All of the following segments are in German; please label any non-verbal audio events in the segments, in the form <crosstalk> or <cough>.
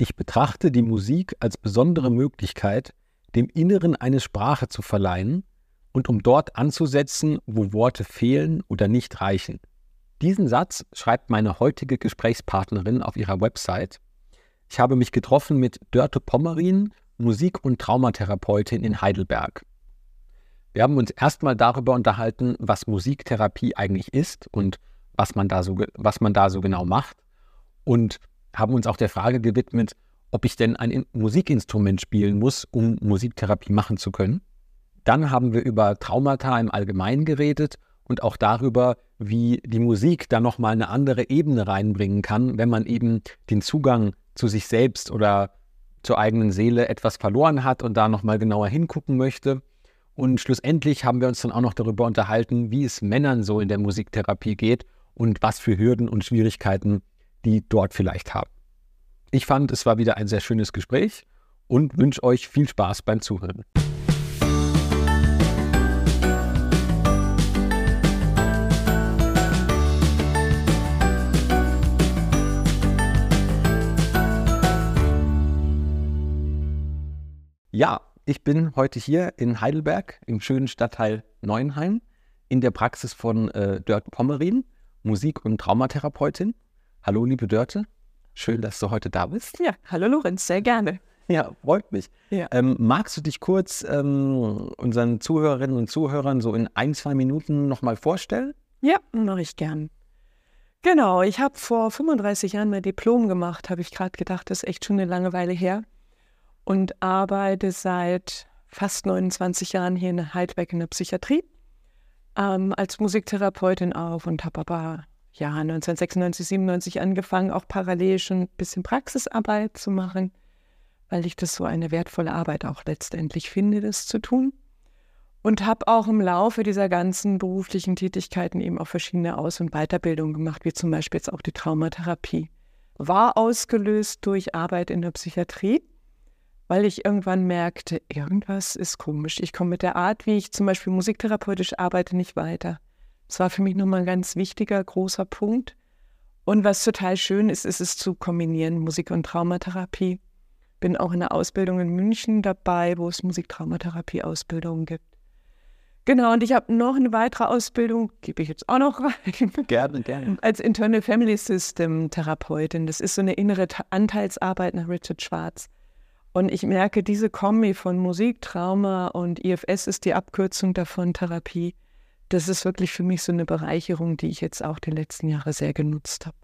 Ich betrachte die Musik als besondere Möglichkeit, dem Inneren eine Sprache zu verleihen und um dort anzusetzen, wo Worte fehlen oder nicht reichen. Diesen Satz schreibt meine heutige Gesprächspartnerin auf ihrer Website. Ich habe mich getroffen mit Dörte Pommerin, Musik- und Traumatherapeutin in Heidelberg. Wir haben uns erstmal darüber unterhalten, was Musiktherapie eigentlich ist und was man da so, was man da so genau macht. Und haben uns auch der Frage gewidmet, ob ich denn ein Musikinstrument spielen muss, um Musiktherapie machen zu können. Dann haben wir über Traumata im Allgemeinen geredet und auch darüber, wie die Musik da nochmal eine andere Ebene reinbringen kann, wenn man eben den Zugang zu sich selbst oder zur eigenen Seele etwas verloren hat und da nochmal genauer hingucken möchte. Und schlussendlich haben wir uns dann auch noch darüber unterhalten, wie es Männern so in der Musiktherapie geht und was für Hürden und Schwierigkeiten die dort vielleicht haben. Ich fand, es war wieder ein sehr schönes Gespräch und wünsche euch viel Spaß beim Zuhören. Ja, ich bin heute hier in Heidelberg im schönen Stadtteil Neuenheim in der Praxis von äh, Dirk Pommerin, Musik- und Traumatherapeutin. Hallo, liebe Dörte. Schön, dass du heute da bist. Ja, hallo Lorenz, sehr gerne. Ja, freut mich. Ja. Ähm, magst du dich kurz ähm, unseren Zuhörerinnen und Zuhörern so in ein, zwei Minuten nochmal vorstellen? Ja, mache ich gern. Genau, ich habe vor 35 Jahren mein Diplom gemacht, habe ich gerade gedacht, das ist echt schon eine lange Weile her. Und arbeite seit fast 29 Jahren hier in Heidelberg in der Psychiatrie ähm, als Musiktherapeutin auf und habe aber ja, 1996, 97 angefangen, auch parallel schon ein bisschen Praxisarbeit zu machen, weil ich das so eine wertvolle Arbeit auch letztendlich finde, das zu tun. Und habe auch im Laufe dieser ganzen beruflichen Tätigkeiten eben auch verschiedene Aus- und Weiterbildungen gemacht, wie zum Beispiel jetzt auch die Traumatherapie. War ausgelöst durch Arbeit in der Psychiatrie, weil ich irgendwann merkte, irgendwas ist komisch. Ich komme mit der Art, wie ich zum Beispiel musiktherapeutisch arbeite, nicht weiter. Das war für mich nochmal ein ganz wichtiger, großer Punkt. Und was total schön ist, ist es zu kombinieren, Musik- und Traumatherapie. Bin auch in der Ausbildung in München dabei, wo es Musiktraumatherapie-Ausbildungen gibt. Genau, und ich habe noch eine weitere Ausbildung, gebe ich jetzt auch noch rein. <laughs> Gerne, gerne. Als Internal Family System Therapeutin. Das ist so eine innere Anteilsarbeit nach Richard Schwarz. Und ich merke, diese Kombi von Musik, Trauma und IFS ist die Abkürzung davon, Therapie das ist wirklich für mich so eine Bereicherung, die ich jetzt auch die letzten Jahre sehr genutzt habe.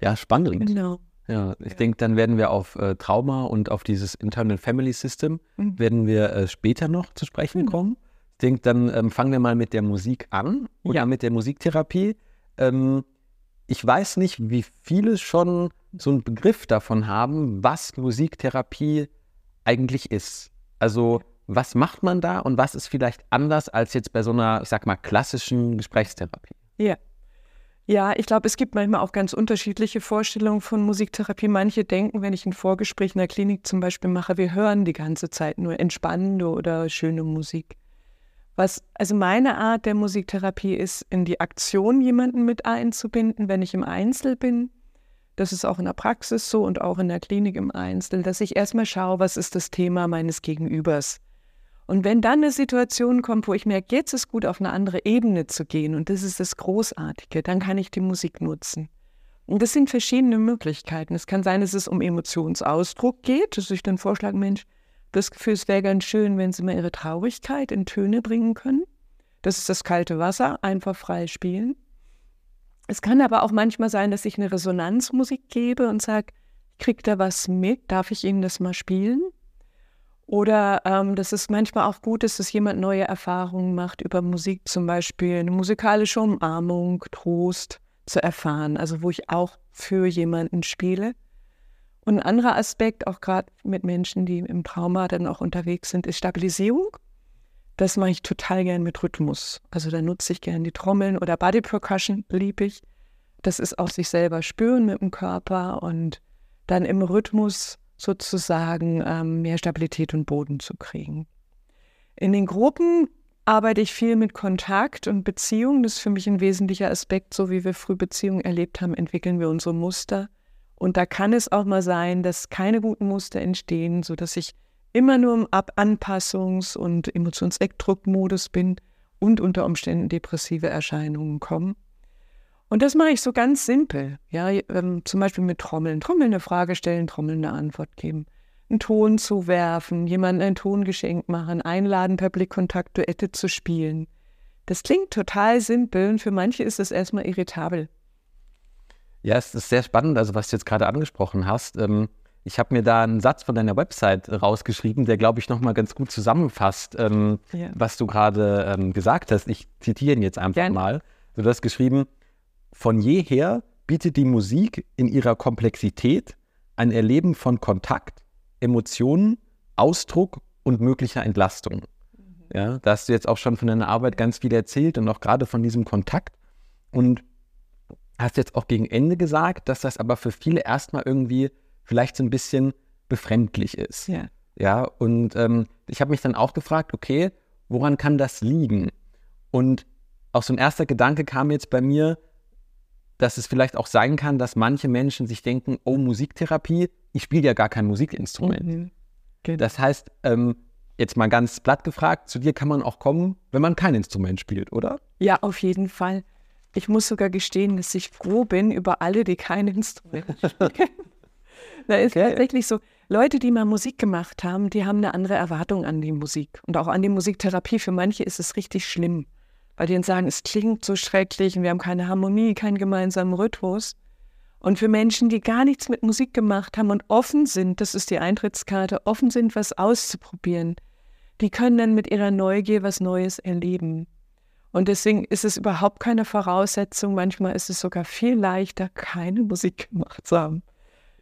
Ja, spannend. Genau. Ja, ich ja. denke, dann werden wir auf äh, Trauma und auf dieses Internal Family System mhm. werden wir äh, später noch zu sprechen mhm. kommen. Ich denke, dann ähm, fangen wir mal mit der Musik an oder ja. mit der Musiktherapie. Ähm, ich weiß nicht, wie viele schon so einen Begriff davon haben, was Musiktherapie eigentlich ist. Also was macht man da und was ist vielleicht anders als jetzt bei so einer, ich sag mal, klassischen Gesprächstherapie? Ja. Ja, ich glaube, es gibt manchmal auch ganz unterschiedliche Vorstellungen von Musiktherapie. Manche denken, wenn ich ein Vorgespräch in der Klinik zum Beispiel mache, wir hören die ganze Zeit nur entspannende oder schöne Musik. Was, also meine Art der Musiktherapie ist, in die Aktion jemanden mit einzubinden, wenn ich im Einzel bin. Das ist auch in der Praxis so und auch in der Klinik im Einzel, dass ich erstmal schaue, was ist das Thema meines Gegenübers. Und wenn dann eine Situation kommt, wo ich merke, jetzt ist gut, auf eine andere Ebene zu gehen, und das ist das Großartige, dann kann ich die Musik nutzen. Und das sind verschiedene Möglichkeiten. Es kann sein, dass es um Emotionsausdruck geht, dass ich dann vorschlage, Mensch, das Gefühl, es wäre ganz schön, wenn Sie mal Ihre Traurigkeit in Töne bringen können. Das ist das kalte Wasser, einfach frei spielen. Es kann aber auch manchmal sein, dass ich eine Resonanzmusik gebe und sage, ich kriege da was mit, darf ich Ihnen das mal spielen? Oder ähm, dass es manchmal auch gut ist, dass jemand neue Erfahrungen macht über Musik, zum Beispiel eine musikalische Umarmung, Trost zu erfahren, also wo ich auch für jemanden spiele. Und ein anderer Aspekt, auch gerade mit Menschen, die im Trauma dann auch unterwegs sind, ist Stabilisierung. Das mache ich total gern mit Rhythmus. Also da nutze ich gern die Trommeln oder Body Percussion, liebe ich. Das ist auch sich selber spüren mit dem Körper und dann im Rhythmus sozusagen ähm, mehr Stabilität und Boden zu kriegen. In den Gruppen arbeite ich viel mit Kontakt und Beziehung. Das ist für mich ein wesentlicher Aspekt. So wie wir früh Beziehungen erlebt haben, entwickeln wir unsere Muster Und da kann es auch mal sein, dass keine guten Muster entstehen, sodass ich immer nur im Ab Anpassungs- und Emotionswegdruckmodus bin und unter Umständen depressive Erscheinungen kommen. Und das mache ich so ganz simpel. Ja, ähm, zum Beispiel mit Trommeln. Trommeln eine Frage stellen, Trommeln eine Antwort geben. Einen Ton zu werfen, jemandem ein Tongeschenk machen, einladen, per Blickkontakt Duette zu spielen. Das klingt total simpel und für manche ist es erstmal irritabel. Ja, es ist sehr spannend, also was du jetzt gerade angesprochen hast. Ähm, ich habe mir da einen Satz von deiner Website rausgeschrieben, der, glaube ich, nochmal ganz gut zusammenfasst, ähm, ja. was du gerade ähm, gesagt hast. Ich zitiere ihn jetzt einfach Gerne. mal. Du hast geschrieben, von jeher bietet die Musik in ihrer Komplexität ein Erleben von Kontakt, Emotionen, Ausdruck und möglicher Entlastung. Ja, da hast du jetzt auch schon von deiner Arbeit ganz viel erzählt und auch gerade von diesem Kontakt. Und hast jetzt auch gegen Ende gesagt, dass das aber für viele erstmal irgendwie vielleicht so ein bisschen befremdlich ist. Ja. Ja, und ähm, ich habe mich dann auch gefragt, okay, woran kann das liegen? Und auch so ein erster Gedanke kam jetzt bei mir, dass es vielleicht auch sein kann, dass manche Menschen sich denken, oh, Musiktherapie, ich spiele ja gar kein Musikinstrument. Mhm. Genau. Das heißt, ähm, jetzt mal ganz platt gefragt, zu dir kann man auch kommen, wenn man kein Instrument spielt, oder? Ja, auf jeden Fall. Ich muss sogar gestehen, dass ich froh bin über alle, die kein <laughs> Instrument spielen. da ist okay. tatsächlich so, Leute, die mal Musik gemacht haben, die haben eine andere Erwartung an die Musik und auch an die Musiktherapie. Für manche ist es richtig schlimm, weil die dann sagen, es klingt so schrecklich und wir haben keine Harmonie, keinen gemeinsamen Rhythmus. Und für Menschen, die gar nichts mit Musik gemacht haben und offen sind, das ist die Eintrittskarte, offen sind, was auszuprobieren, die können dann mit ihrer Neugier was Neues erleben. Und deswegen ist es überhaupt keine Voraussetzung. Manchmal ist es sogar viel leichter, keine Musik gemacht zu haben.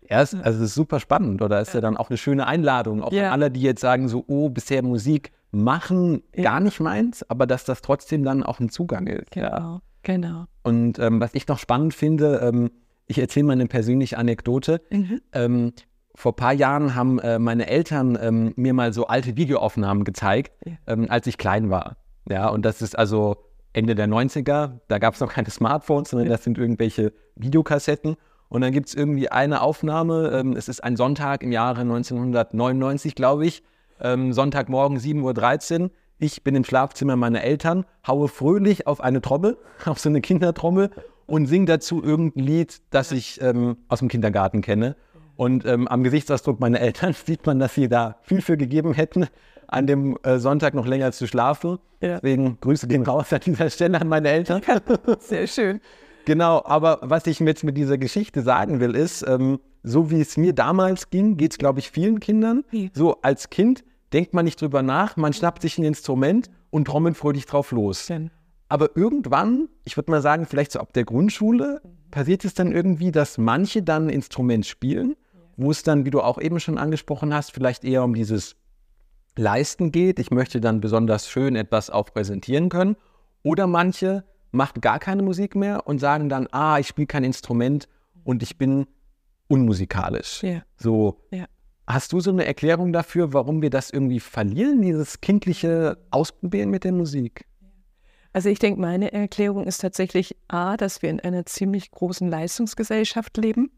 Ja, also es ist super spannend oder ist ja dann auch eine schöne Einladung, auch ja. an alle, die jetzt sagen so, oh, bisher Musik machen gar nicht meins, aber dass das trotzdem dann auch ein Zugang ist. Genau, genau. Und ähm, was ich noch spannend finde, ähm, ich erzähle mal eine persönliche Anekdote. Mhm. Ähm, vor ein paar Jahren haben äh, meine Eltern ähm, mir mal so alte Videoaufnahmen gezeigt, ja. ähm, als ich klein war. Ja, und das ist also Ende der 90er, da gab es noch keine Smartphones, sondern das sind irgendwelche Videokassetten. Und dann gibt es irgendwie eine Aufnahme, ähm, es ist ein Sonntag im Jahre 1999, glaube ich, ähm, Sonntagmorgen 7.13 Uhr. Ich bin im Schlafzimmer meiner Eltern, haue fröhlich auf eine Trommel, <laughs> auf so eine Kindertrommel und singe dazu irgendein Lied, das ich ähm, aus dem Kindergarten kenne. Und ähm, am Gesichtsausdruck meiner Eltern <laughs> sieht man, dass sie da viel für gegeben hätten, an dem äh, Sonntag noch länger zu schlafen. Ja. Deswegen Grüße gehen raus an dieser Stelle an meine Eltern. <laughs> Sehr schön. Genau, aber was ich jetzt mit dieser Geschichte sagen will, ist, ähm, so wie es mir damals ging, geht es, glaube ich, vielen Kindern. So als Kind denkt man nicht drüber nach, man schnappt sich ein Instrument und trommelt fröhlich drauf los. Aber irgendwann, ich würde mal sagen, vielleicht so ab der Grundschule, passiert es dann irgendwie, dass manche dann ein Instrument spielen wo es dann, wie du auch eben schon angesprochen hast, vielleicht eher um dieses Leisten geht. Ich möchte dann besonders schön etwas auch präsentieren können. Oder manche machen gar keine Musik mehr und sagen dann, ah, ich spiele kein Instrument und ich bin unmusikalisch. Ja. So. Ja. Hast du so eine Erklärung dafür, warum wir das irgendwie verlieren, dieses kindliche Ausprobieren mit der Musik? Also ich denke, meine Erklärung ist tatsächlich A, dass wir in einer ziemlich großen Leistungsgesellschaft leben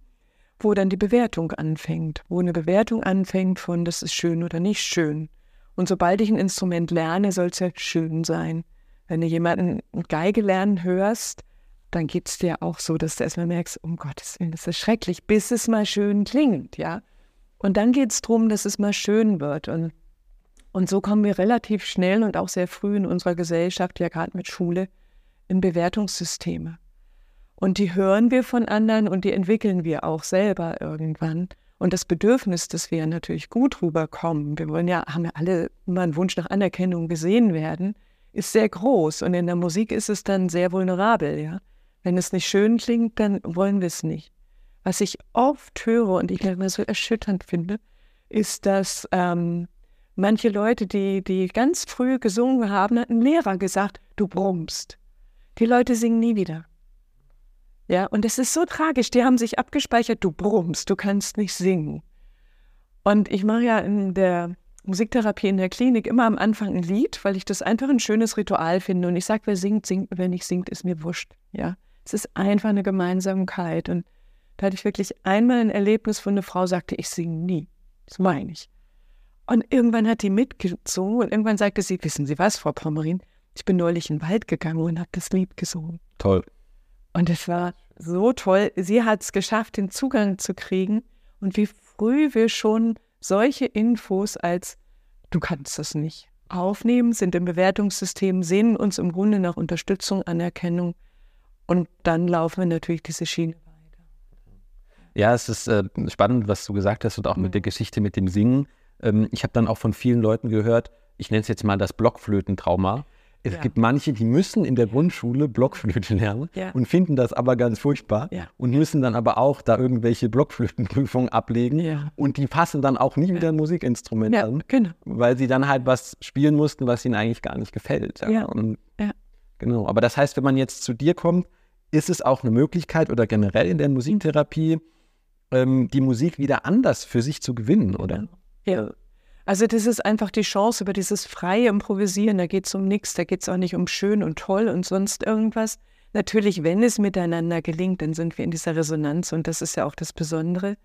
wo dann die Bewertung anfängt, wo eine Bewertung anfängt von, das ist schön oder nicht schön. Und sobald ich ein Instrument lerne, soll es ja schön sein. Wenn du jemanden Geige lernen hörst, dann geht es dir auch so, dass du erstmal merkst, um Gottes Willen, das ist schrecklich, bis es mal schön klingt, ja. Und dann geht es darum, dass es mal schön wird. Und, und so kommen wir relativ schnell und auch sehr früh in unserer Gesellschaft, ja gerade mit Schule, in Bewertungssysteme. Und die hören wir von anderen und die entwickeln wir auch selber irgendwann. Und das Bedürfnis, dass wir natürlich gut rüberkommen, wir wollen ja, haben ja alle immer einen Wunsch nach Anerkennung gesehen werden, ist sehr groß. Und in der Musik ist es dann sehr vulnerabel, ja. Wenn es nicht schön klingt, dann wollen wir es nicht. Was ich oft höre und ich immer so erschütternd finde, ist, dass ähm, manche Leute, die, die ganz früh gesungen haben, hat ein Lehrer gesagt, du brummst. Die Leute singen nie wieder. Ja, und es ist so tragisch. Die haben sich abgespeichert, du brummst, du kannst nicht singen. Und ich mache ja in der Musiktherapie in der Klinik immer am Anfang ein Lied, weil ich das einfach ein schönes Ritual finde. Und ich sage, wer singt, singt, wer nicht singt, ist mir wurscht. Ja, es ist einfach eine Gemeinsamkeit. Und Da hatte ich wirklich einmal ein Erlebnis, wo eine Frau sagte, ich singe nie. Das meine ich. Und irgendwann hat die mitgesungen und irgendwann sagte sie, wissen Sie was, Frau Pommerin, ich bin neulich in den Wald gegangen und habe das Lied gesungen. Toll. Und es war so toll. Sie hat es geschafft, den Zugang zu kriegen. Und wie früh wir schon solche Infos als du kannst das nicht aufnehmen, sind im Bewertungssystem, sehen uns im Grunde nach Unterstützung, Anerkennung und dann laufen wir natürlich diese Schiene. Ja, es ist äh, spannend, was du gesagt hast und auch ja. mit der Geschichte mit dem Singen. Ähm, ich habe dann auch von vielen Leuten gehört, ich nenne es jetzt mal das Blockflötentrauma. Es ja. gibt manche, die müssen in der Grundschule Blockflöte lernen ja. und finden das aber ganz furchtbar ja. und müssen dann aber auch da irgendwelche Blockflötenprüfungen ablegen und die passen dann auch nie wieder ein Musikinstrument an, genau. weil sie dann halt was spielen mussten, was ihnen eigentlich gar nicht gefällt. Und, genau. Aber das heißt, wenn man jetzt zu dir kommt, ist es auch eine Möglichkeit oder generell in der Musiktherapie, ähm, die Musik wieder anders für sich zu gewinnen, oder? Ja. Also das ist einfach die Chance über dieses freie Improvisieren. Da geht es um nichts, da geht es auch nicht um schön und toll und sonst irgendwas. Natürlich, wenn es miteinander gelingt, dann sind wir in dieser Resonanz und das ist ja auch das Besondere.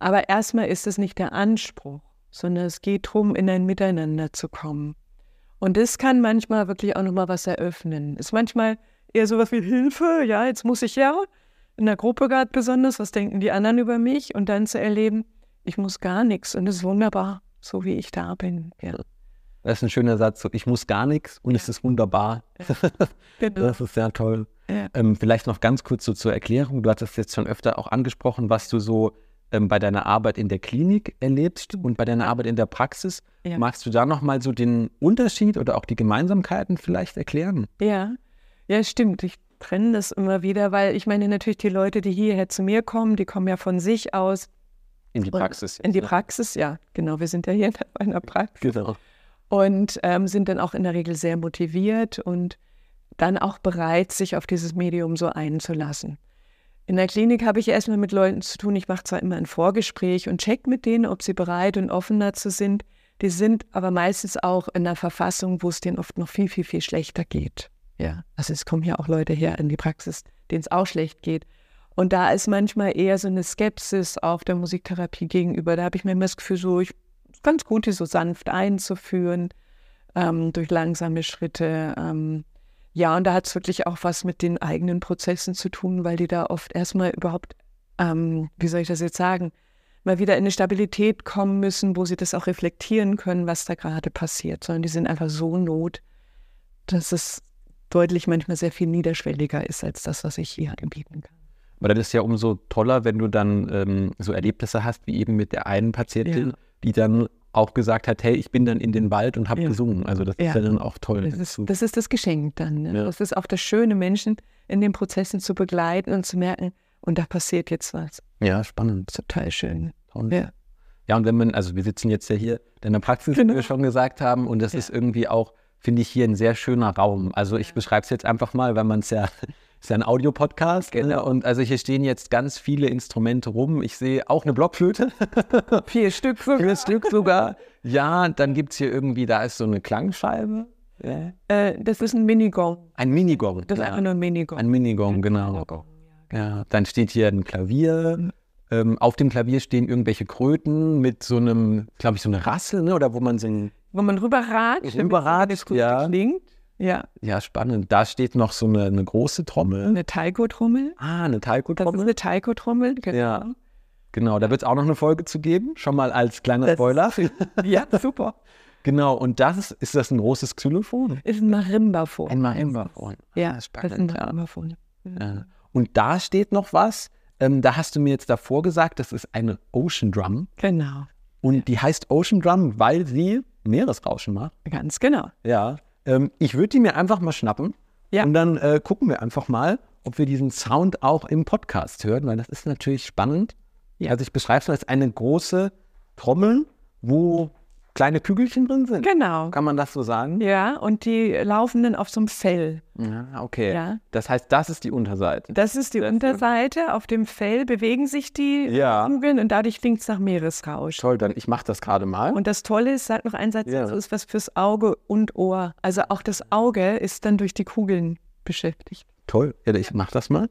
Aber erstmal ist es nicht der Anspruch, sondern es geht darum, in ein Miteinander zu kommen. Und das kann manchmal wirklich auch nochmal was eröffnen. Ist manchmal eher sowas wie Hilfe, ja, jetzt muss ich ja in der Gruppe gerade besonders, was denken die anderen über mich und dann zu erleben, ich muss gar nichts und es ist wunderbar so wie ich da bin. Ja. Das ist ein schöner Satz. Ich muss gar nichts und ja. es ist wunderbar. Ja. Genau. Das ist sehr toll. Ja. Ähm, vielleicht noch ganz kurz so zur Erklärung. Du hattest jetzt schon öfter auch angesprochen, was du so ähm, bei deiner Arbeit in der Klinik erlebst und bei deiner Arbeit in der Praxis. Magst du da nochmal so den Unterschied oder auch die Gemeinsamkeiten vielleicht erklären? Ja, ja, stimmt. Ich trenne das immer wieder, weil ich meine natürlich die Leute, die hierher zu mir kommen, die kommen ja von sich aus in die Praxis. in die Praxis, ja, genau. Wir sind ja hier in einer Praxis. Genau. Und ähm, sind dann auch in der Regel sehr motiviert und dann auch bereit, sich auf dieses Medium so einzulassen. In der Klinik habe ich erstmal mit Leuten zu tun. Ich mache zwar immer ein Vorgespräch und check mit denen, ob sie bereit und offen dazu sind. Die sind aber meistens auch in einer Verfassung, wo es denen oft noch viel, viel, viel schlechter geht. Ja, also es kommen ja auch Leute her in die Praxis, denen es auch schlecht geht. Und da ist manchmal eher so eine Skepsis auch der Musiktherapie gegenüber. Da habe ich mir immer das Gefühl, so ich, ganz gut, die so sanft einzuführen, ähm, durch langsame Schritte. Ähm, ja, und da hat es wirklich auch was mit den eigenen Prozessen zu tun, weil die da oft erstmal überhaupt, ähm, wie soll ich das jetzt sagen, mal wieder in eine Stabilität kommen müssen, wo sie das auch reflektieren können, was da gerade passiert, sondern die sind einfach so not, dass es deutlich manchmal sehr viel niederschwelliger ist als das, was ich hier anbieten kann. Aber das ist ja umso toller, wenn du dann ähm, so Erlebnisse hast, wie eben mit der einen Patientin, ja. die dann auch gesagt hat, hey, ich bin dann in den Wald und habe ja. gesungen. Also das ja. ist ja dann auch toll. Das ist das, ist das Geschenk dann. Ne? Das ist auch das Schöne, Menschen in den Prozessen zu begleiten und zu merken, und da passiert jetzt was. Ja, spannend. Total schön. Toll. Ja. ja, und wenn man, also wir sitzen jetzt ja hier in der Praxis, genau. wie wir schon gesagt haben, und das ist irgendwie auch, finde ich, hier ein sehr schöner Raum. Also ich beschreibe es jetzt einfach mal, weil man es ja <laughs> ist ja ein Audiopodcast. Ne? Genau. Und also hier stehen jetzt ganz viele Instrumente rum. Ich sehe auch eine Blockflöte. <laughs> Vier Stück sogar. Vier Stück sogar. Ja, dann gibt es hier irgendwie, da ist so eine Klangscheibe. Ja. Äh, das ist ein Minigong. Ein Minigong. Das ist ja. einfach nur ein Minigong. Ein Minigong, genau. Ja, dann steht hier ein Klavier. Ähm, auf dem Klavier stehen irgendwelche Kröten mit so einem, glaube ich, so eine Rassel, ne? oder wo man so ein. Wo man rüberragt, rüberragt, ja. klingt. Ja. Ja, spannend. Da steht noch so eine, eine große Trommel. Eine Taiko-Trommel. Ah, eine Taiko-Trommel. Das ist eine Taiko-Trommel, genau. Ja. Genau, da wird es auch noch eine Folge zu geben, schon mal als kleiner das, Spoiler. <laughs> ja, super. Genau, und das ist, ist das ein großes Xylophon? Ist ein Marimbaphon. Ein Marimbaphon. Ja, ah, spannend. Das ist ein Marimbaphon. Ja. Und da steht noch was, ähm, da hast du mir jetzt davor gesagt, das ist eine Ocean Drum. Genau. Und ja. die heißt Ocean Drum, weil sie Meeresrauschen macht. Ganz genau. Ja. Ähm, ich würde die mir einfach mal schnappen ja. und dann äh, gucken wir einfach mal, ob wir diesen Sound auch im Podcast hören, weil das ist natürlich spannend. Ja. Also ich beschreibe es als eine große Trommel, wo kleine Kügelchen drin sind. Genau. Kann man das so sagen? Ja, und die laufen dann auf so einem Fell. Ja, okay. Ja. Das heißt, das ist die Unterseite. Das ist die das Unterseite. Auf dem Fell bewegen sich die ja. Kugeln und dadurch klingt es nach Meeresrausch. Toll, dann ich mache das gerade mal. Und das Tolle ist, sag noch ein Satz, ja. ist was fürs Auge und Ohr. Also auch das Auge ist dann durch die Kugeln beschäftigt. Toll. Ja, ich mache das mal.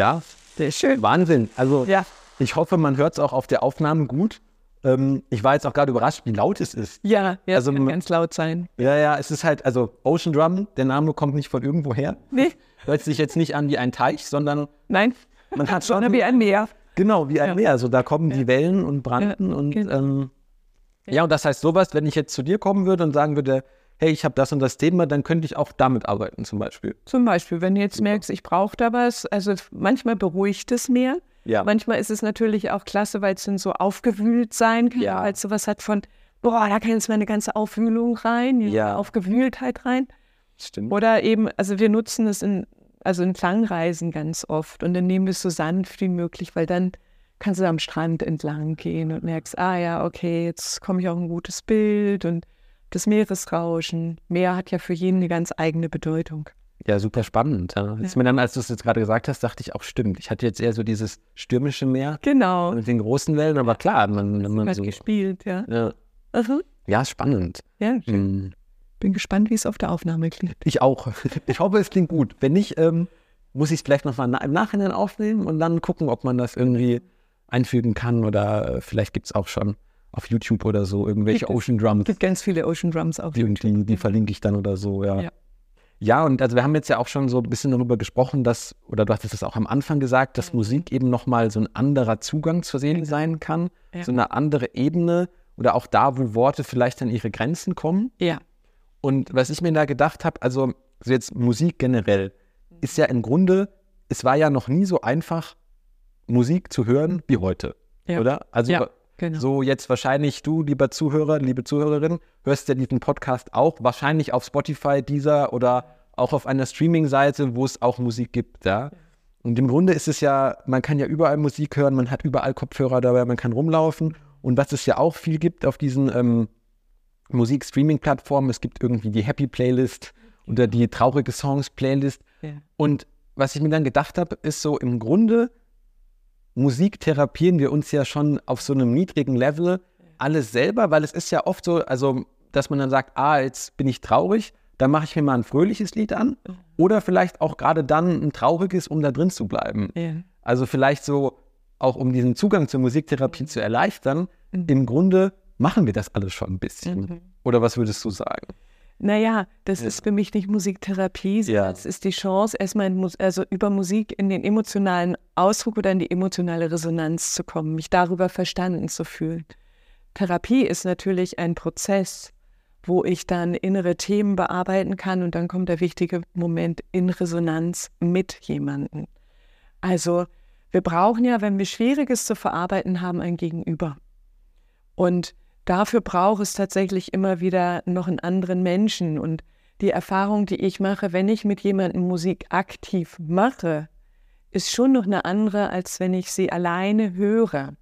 Ja, Sehr schön. Wahnsinn. Also Ja. ich hoffe, man hört es auch auf der Aufnahme gut. Ähm, ich war jetzt auch gerade überrascht, wie laut es ist. Ja, ja Also kann ganz laut sein. Ja, ja, es ist halt, also Ocean Drum, der Name kommt nicht von irgendwo her. Nee, Hört sich jetzt nicht an wie ein Teich, sondern nein, man hat schon sondern wie ein Meer. Genau, wie ein Ja. Meer. Also da kommen die Wellen und brannten Ja, und genau. ähm, ja, und das heißt sowas, wenn ich jetzt zu dir kommen würde und sagen würde, hey, ich habe das und das Thema, dann könnte ich auch damit arbeiten zum Beispiel. Zum Beispiel, wenn du jetzt merkst, ich brauche da was, also manchmal beruhigt es mehr. Ja. Manchmal ist es natürlich auch klasse, weil es dann so aufgewühlt sein kann, Ja. weil es sowas hat von, boah, da kann jetzt meine ganze Aufwühlung rein, Ja. Aufgewühltheit rein. Stimmt. Oder eben, also wir nutzen es in, also in Klangreisen ganz oft und dann nehmen wir es so sanft wie möglich, weil dann kannst du am Strand entlang gehen und merkst, ah ja, okay, jetzt komme ich auch ein gutes Bild und das Meeresrauschen. Meer hat ja für jeden eine ganz eigene Bedeutung. Ja, super spannend. Ja. Jetzt Ja. mir dann, als du es jetzt gerade gesagt hast, dachte ich auch, stimmt. Ich hatte jetzt eher so dieses stürmische Meer Genau. mit den großen Wellen, aber klar, man, man Hat so. gespielt, ja. Ja, Aha. ja spannend. Ja, Mhm. bin gespannt, wie es auf der Aufnahme klingt. Ich auch. Ich hoffe, es klingt gut. Wenn nicht, ähm, muss ich es vielleicht nochmal im Nachhinein aufnehmen und dann gucken, ob man das irgendwie einfügen kann oder äh, vielleicht gibt es auch schon auf YouTube oder so irgendwelche Gibt. Ocean Drums. Es gibt ganz viele Ocean Drums auf Die, und die, die verlinke ich dann oder so, ja. Ja. Ja, und also wir haben jetzt ja auch schon so ein bisschen darüber gesprochen, dass, oder du hattest es auch am Anfang gesagt, dass Musik eben nochmal so ein anderer Zugang zur Seele sein kann, Ja. so eine andere Ebene oder auch da, wo Worte vielleicht an ihre Grenzen kommen. Ja. Und was ich mir da gedacht habe, also so jetzt Musik generell, ist ja im Grunde, es war ja noch nie so einfach, Musik zu hören wie heute, Ja. oder? Also Ja, genau. so jetzt wahrscheinlich du, lieber Zuhörer, liebe Zuhörerin, hörst ja diesen Podcast auch, wahrscheinlich auf Spotify, dieser oder auch auf einer Streaming-Seite, wo es auch Musik gibt, ja. Und im Grunde ist es ja, man kann ja überall Musik hören, man hat überall Kopfhörer dabei, man kann rumlaufen. Und was es ja auch viel gibt auf diesen ähm, Musik-Streaming-Plattformen, es gibt irgendwie die Happy-Playlist oder die traurige Songs-Playlist. Ja. Und was ich mir dann gedacht habe, ist so im Grunde, Musik therapieren wir uns ja schon auf so einem niedrigen Level alles selber, weil es ist ja oft so, also, dass man dann sagt, ah, jetzt bin ich traurig, dann mache ich mir mal ein fröhliches Lied an oder vielleicht auch gerade dann ein trauriges, um da drin zu bleiben. Ja. Also vielleicht so, auch um diesen Zugang zur Musiktherapie zu erleichtern, Mhm. im Grunde machen wir das alles schon ein bisschen. Mhm. Oder was würdest du sagen? Naja, das Ja. ist für mich nicht Musiktherapie, sondern Ja. es ist die Chance, erstmal also über Musik in den emotionalen Ausdruck oder in die emotionale Resonanz zu kommen, mich darüber verstanden zu fühlen. Therapie ist natürlich ein Prozess, wo ich dann innere Themen bearbeiten kann und dann kommt der wichtige Moment in Resonanz mit jemandem. Also wir brauchen ja, wenn wir Schwieriges zu verarbeiten haben, ein Gegenüber. Und dafür braucht es tatsächlich immer wieder noch einen anderen Menschen. Und die Erfahrung, die ich mache, wenn ich mit jemandem Musik aktiv mache, ist schon noch eine andere, als wenn ich sie alleine höre.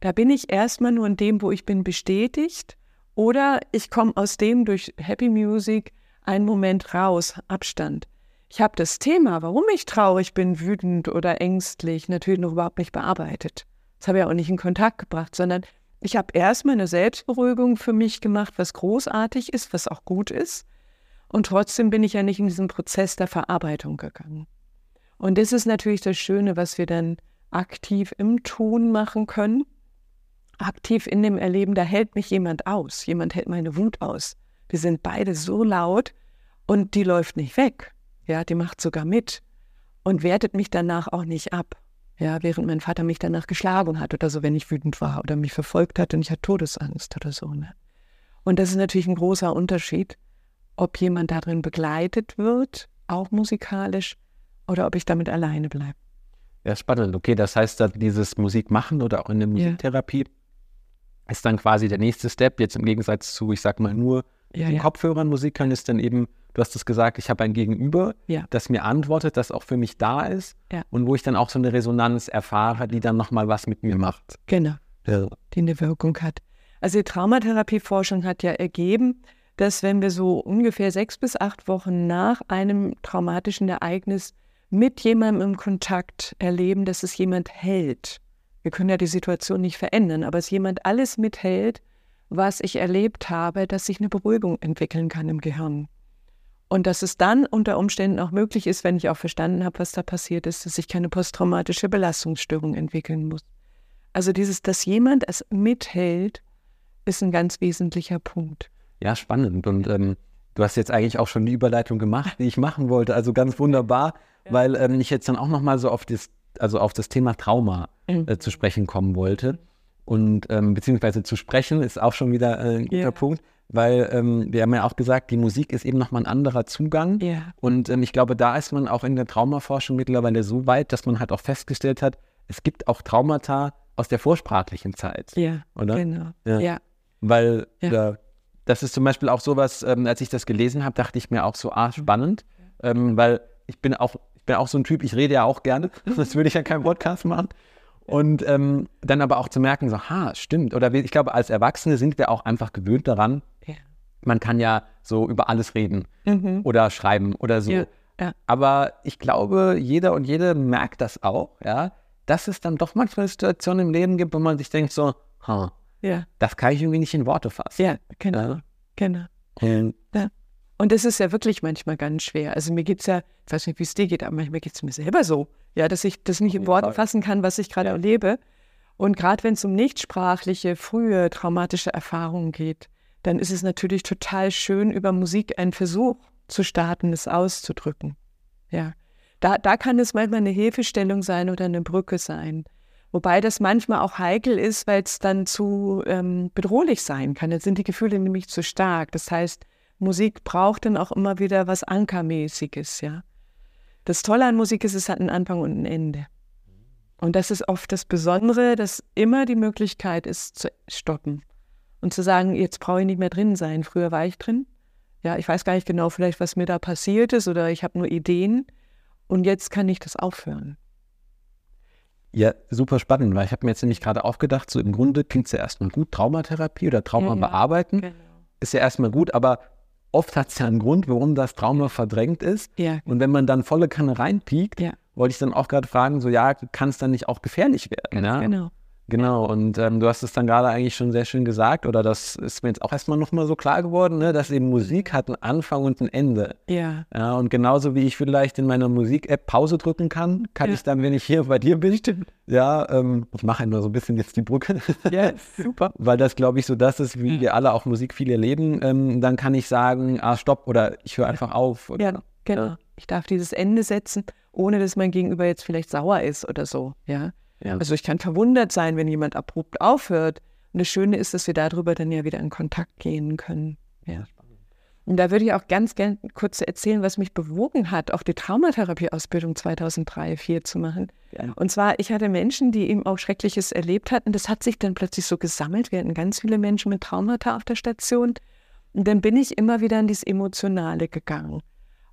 Da bin ich erstmal nur in dem, wo ich bin, bestätigt. Oder ich komme aus dem durch Happy Music einen Moment raus, Abstand. Ich habe das Thema, warum ich traurig bin, wütend oder ängstlich, natürlich noch überhaupt nicht bearbeitet. Das habe ich auch nicht in Kontakt gebracht, sondern ich habe erstmal eine Selbstberuhigung für mich gemacht, was großartig ist, was auch gut ist. Und trotzdem bin ich ja nicht in diesen Prozess der Verarbeitung gegangen. Und das ist natürlich das Schöne, was wir dann aktiv im Tun machen können. Aktiv in dem Erleben, da hält mich jemand aus. Jemand hält meine Wut aus. Wir sind beide so laut und die läuft nicht weg. Ja, die macht sogar mit und wertet mich danach auch nicht ab. Ja, während mein Vater mich danach geschlagen hat oder so, wenn ich wütend war oder mich verfolgt hat und ich hatte Todesangst oder so. Ne? Und das ist natürlich ein großer Unterschied, ob jemand darin begleitet wird, auch musikalisch, oder ob ich damit alleine bleibe. Ja, spannend. Okay, das heißt, dann dieses Musik machen oder auch in der Musiktherapie ist dann quasi der nächste Step. Jetzt im Gegensatz zu, ich sag mal, nur Ja, den ja. Kopfhörern Musik hören, ist dann eben, du hast es gesagt, ich habe ein Gegenüber, Ja. das mir antwortet, das auch für mich da ist Ja. und wo ich dann auch so eine Resonanz erfahre, die dann nochmal was mit mir macht. Genau. Ja. die eine Wirkung hat. Also die Traumatherapieforschung hat ja ergeben, dass wenn wir so ungefähr sechs bis acht Wochen nach einem traumatischen Ereignis mit jemandem im Kontakt erleben, dass es jemand hält. Wir können ja die Situation nicht verändern, aber es jemand alles mithält, was ich erlebt habe, dass sich eine Beruhigung entwickeln kann im Gehirn. Und dass es dann unter Umständen auch möglich ist, wenn ich auch verstanden habe, was da passiert ist, dass ich keine posttraumatische Belastungsstörung entwickeln muss. Also dieses, dass jemand es mithält, ist ein ganz wesentlicher Punkt. Ja, spannend. Und ähm, du hast jetzt eigentlich auch schon die Überleitung gemacht, die ich machen wollte. Also ganz wunderbar, ja. weil ähm, ich jetzt dann auch nochmal so auf das, also auf das Thema Trauma mhm. äh, zu sprechen kommen wollte. Und ähm, beziehungsweise zu sprechen ist auch schon wieder äh, ein guter ja. Punkt weil ähm, wir haben ja auch gesagt, die Musik ist eben nochmal ein anderer Zugang. Ja. Und ähm, ich glaube, da ist man auch in der Traumaforschung mittlerweile so weit, dass man halt auch festgestellt hat, es gibt auch Traumata aus der vorsprachlichen Zeit. Ja, oder? genau. Ja. ja. Weil ja. das ist zum Beispiel auch sowas, ähm, als ich das gelesen habe, dachte ich mir auch so, ah, mhm. spannend, ähm, weil ich bin auch, ich bin auch so ein Typ, ich rede ja auch gerne, <laughs> das würde ich ja keinen Podcast machen. Und ähm, dann aber auch zu merken, so, ha, stimmt. Oder ich glaube, als Erwachsene sind wir auch einfach gewöhnt daran. Man kann ja so über alles reden mhm. oder schreiben oder so. Ja. Ja. Aber ich glaube, jeder und jede merkt das auch, ja, dass es dann doch manchmal Situationen im Leben gibt, wo man sich denkt, so, ha, ja. das kann ich irgendwie nicht in Worte fassen. Ja, genau. Genau. Und, ja. Und das ist ja wirklich manchmal ganz schwer. Also mir geht es ja, ich weiß nicht, wie es dir geht, aber manchmal geht es mir selber so, ja, dass ich das nicht in Worte fassen kann, was ich gerade erlebe. Und gerade wenn es um nichtsprachliche, frühe traumatische Erfahrungen geht, dann ist es natürlich total schön, über Musik einen Versuch zu starten, es auszudrücken. Ja. Da, da kann es manchmal eine Hilfestellung sein oder eine Brücke sein. Wobei das manchmal auch heikel ist, weil es dann zu ähm, bedrohlich sein kann. Dann sind die Gefühle nämlich zu stark. Das heißt, Musik braucht dann auch immer wieder was Ankermäßiges, ja. Das Tolle an Musik ist, es hat einen Anfang und ein Ende. Und das ist oft das Besondere, dass immer die Möglichkeit ist, zu stoppen und zu sagen, jetzt brauche ich nicht mehr drin sein. Früher war ich drin. Ja, ich weiß gar nicht genau vielleicht, was mir da passiert ist oder ich habe nur Ideen und jetzt kann ich das aufhören. Ja, super spannend, weil ich habe mir jetzt nämlich gerade aufgedacht, so im Grunde klingt es ja erstmal gut, Traumatherapie oder Trauma ja, bearbeiten. Genau. Ist ja erstmal gut, aber oft hat es ja einen Grund, warum das Trauma verdrängt ist. Ja. Und wenn man dann volle Kanne reinpiekt, ja. wollte ich dann auch gerade fragen, so ja, kann es dann nicht auch gefährlich werden? Ja? Genau. Genau, und ähm, du hast es dann gerade eigentlich schon sehr schön gesagt, oder das ist mir jetzt auch erstmal nochmal so klar geworden, ne, dass eben Musik hat einen Anfang und ein Ende. Ja. ja und genauso wie ich vielleicht in meiner Musik-App Pause drücken kann, kann ja. ich dann, wenn ich hier bei dir bin, Stimmt. ja, ähm, ich mache nur so ein bisschen jetzt die Brücke. Ja, <laughs> super. Weil das, glaube ich, so das ist, wie wir alle auch Musik viel erleben. Ähm, dann kann ich sagen, ah, stopp, oder ich höre einfach auf. Oder, ja, genau. Ich darf dieses Ende setzen, ohne dass mein Gegenüber jetzt vielleicht sauer ist oder so, ja. Ja. Also ich kann verwundert sein, wenn jemand abrupt aufhört. Und das Schöne ist, dass wir darüber dann ja wieder in Kontakt gehen können. Ja. Und da würde ich auch ganz gerne kurz erzählen, was mich bewogen hat, auch die Traumatherapie-Ausbildung 2003, 2004 zu machen. Ja. Und zwar, ich hatte Menschen, die eben auch Schreckliches erlebt hatten. Das hat sich dann plötzlich so gesammelt. Wir hatten ganz viele Menschen mit Traumata auf der Station. Und dann bin ich immer wieder in dieses Emotionale gegangen.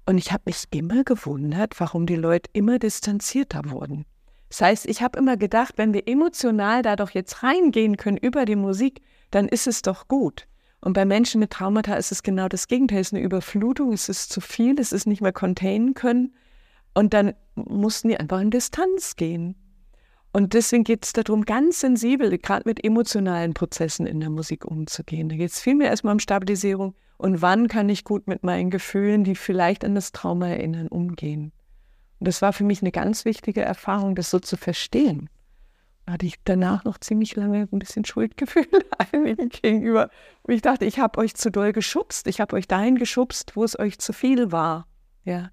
Und ich habe mich immer gewundert, warum die Leute immer distanzierter wurden. Das heißt, ich habe immer gedacht, wenn wir emotional da doch jetzt reingehen können über die Musik, dann ist es doch gut. Und bei Menschen mit Traumata ist es genau das Gegenteil. Es ist eine Überflutung, es ist zu viel, es ist nicht mehr containen können. Und dann mussten die einfach in Distanz gehen. Und deswegen geht es darum, ganz sensibel, gerade mit emotionalen Prozessen in der Musik umzugehen. Da geht es vielmehr erstmal um Stabilisierung und wann kann ich gut mit meinen Gefühlen, die vielleicht an das Trauma erinnern, umgehen. Und das war für mich eine ganz wichtige Erfahrung, das so zu verstehen. Da hatte ich danach noch ziemlich lange ein bisschen Schuldgefühle <laughs> einigen gegenüber. Und ich dachte, ich habe euch zu doll geschubst. Ich habe euch dahin geschubst, wo es euch zu viel war. Ja.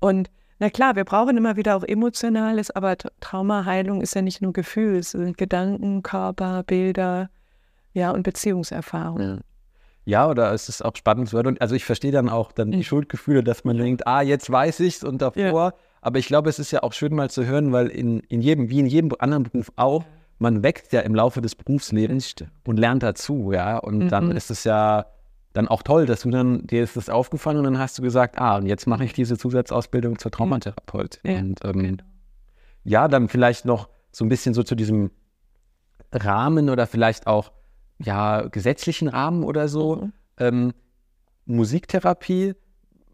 Und na klar, wir brauchen immer wieder auch Emotionales, aber Traumaheilung ist ja nicht nur Gefühl, es sind Gedanken, Körper, Bilder, ja, und Beziehungserfahrung. Ja. Ja, oder es ist auch spannend zu hören. Also ich verstehe dann auch dann die Schuldgefühle, dass man denkt, ah, jetzt weiß ich es und davor. Ja. Aber ich glaube, es ist ja auch schön mal zu hören, weil in, in jedem, wie in jedem anderen Beruf auch, man wächst ja im Laufe des Berufslebens und lernt dazu, ja. Und mhm. dann ist es ja dann auch toll, dass du dann, dir ist das aufgefallen und dann hast du gesagt, ah, und jetzt mache ich diese Zusatzausbildung zur Traumatherapeutin. Ja. Und ähm, genau. ja, dann vielleicht noch so ein bisschen so zu diesem Rahmen oder vielleicht auch ja, gesetzlichen Rahmen oder so. Mhm. Ähm, Musiktherapie,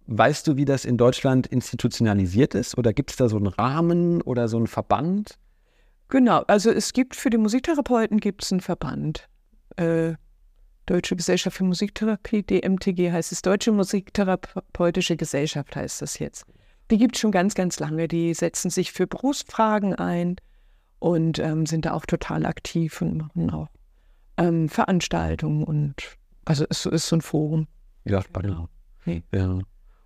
weißt du, wie das in Deutschland institutionalisiert ist? Oder gibt es da so einen Rahmen oder so einen Verband? Genau, also es gibt für die Musiktherapeuten gibt es einen Verband. Äh, Deutsche Gesellschaft für Musiktherapie, DMTG heißt es, Deutsche Musiktherapeutische Gesellschaft heißt das jetzt. Die gibt es schon ganz, ganz lange. Die setzen sich für Berufsfragen ein und ähm, sind da auch total aktiv und machen auch ähm, Veranstaltungen und also es ist so ein Forum. Ja, spannend. Genau. Ja.